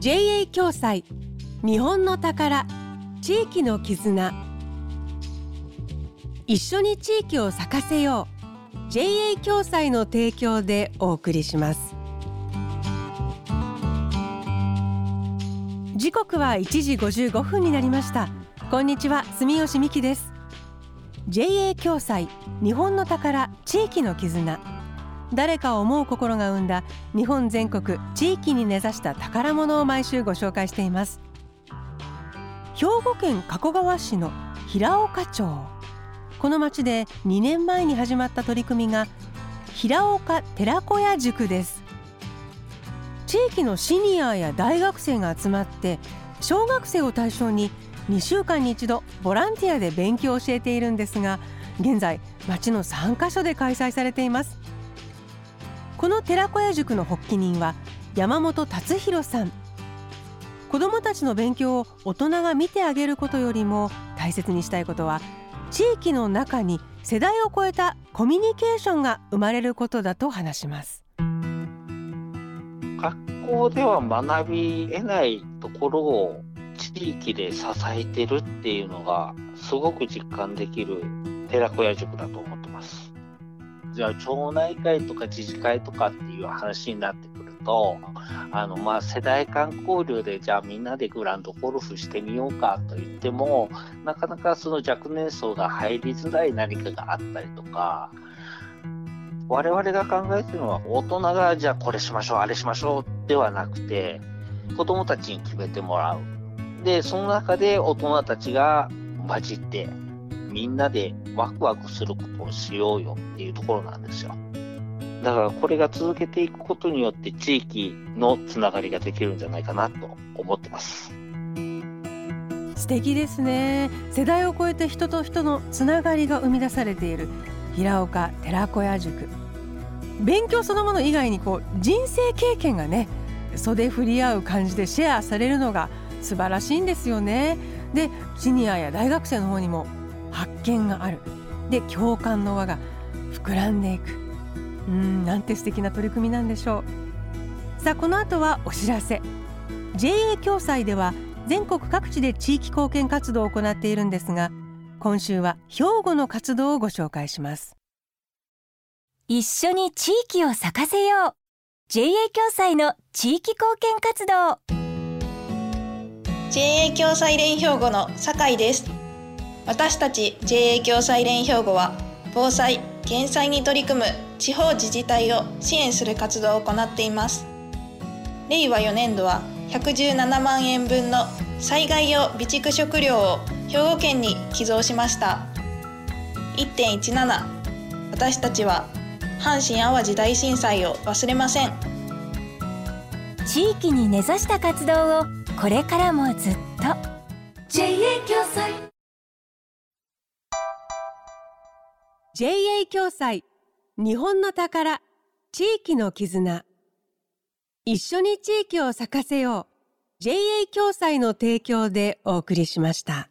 JA 共済。日本の宝。地域の絆。一緒に地域を咲かせよう。JA 共済の提供でお送りします。時刻は1時55分になりました。こんにちは住吉美希です。JA 共済。日本の宝。地域の絆。誰かを思う心が生んだ日本全国地域に根ざした宝物を毎週ご紹介しています。兵庫県加古川市の平岡町。この町で2年前に始まった取り組みが平岡寺子屋塾です。地域のシニアや大学生が集まって小学生を対象に2週間に一度ボランティアで勉強を教えているんですが現在町の3カ所で開催されています。この寺子屋塾の発起人は山本達弘さん子どもたちの勉強を大人が見てあげることよりも大切にしたいことは地域の中に世代を超えたコミュニケーションが生まれることだと話します学校では学び得ないところを地域で支えてるっていうのがすごく実感できる寺子屋塾だと思って。じゃあ町内会とか自治会とかっていう話になってくるとあのまあ世代間交流でじゃあみんなでグランドゴルフしてみようかと言ってもなかなかその若年層が入りづらい何かがあったりとか我々が考えてるのは大人がじゃあこれしましょうあれしましょうではなくて子供たちに決めてもらう。でその中で大人たちが混じってみんなでワクワクすることをしようよっていうところなんですよ。だからこれが続けていくことによって地域のつながりができるんじゃないかなと思ってます。素敵ですね世代を超えて人と人のつながりが生み出されている平岡寺子屋塾勉強そのもの以外にこう人生経験がね袖振り合う感じでシェアされるのが素晴らしいんですよねでシニアや大学生の方にも発見がある。で共感の輪が膨らんでいく。うんなんて素敵な取り組みなんでしょう。さあこの後はお知らせ。JA 共済では全国各地で地域貢献活動を行っているんですが今週は兵庫の活動をご紹介します。一緒に地域を咲かせよう。JA 共済の地域貢献活動。JA 共済連兵庫の酒井です私たち JA 共済連兵庫は防災・減災に取り組む地方自治体を支援する活動を行っています。令和4年度は117万円分の災害用備蓄食料を兵庫県に寄贈しました。1.17私たちは阪神・淡路大震災を忘れません。地域に根ざした活動をこれからもずっと。JA 共済 JA 共済。日本の宝。地域の絆。一緒に地域を咲かせよう。JA 共済の提供でお送りしました。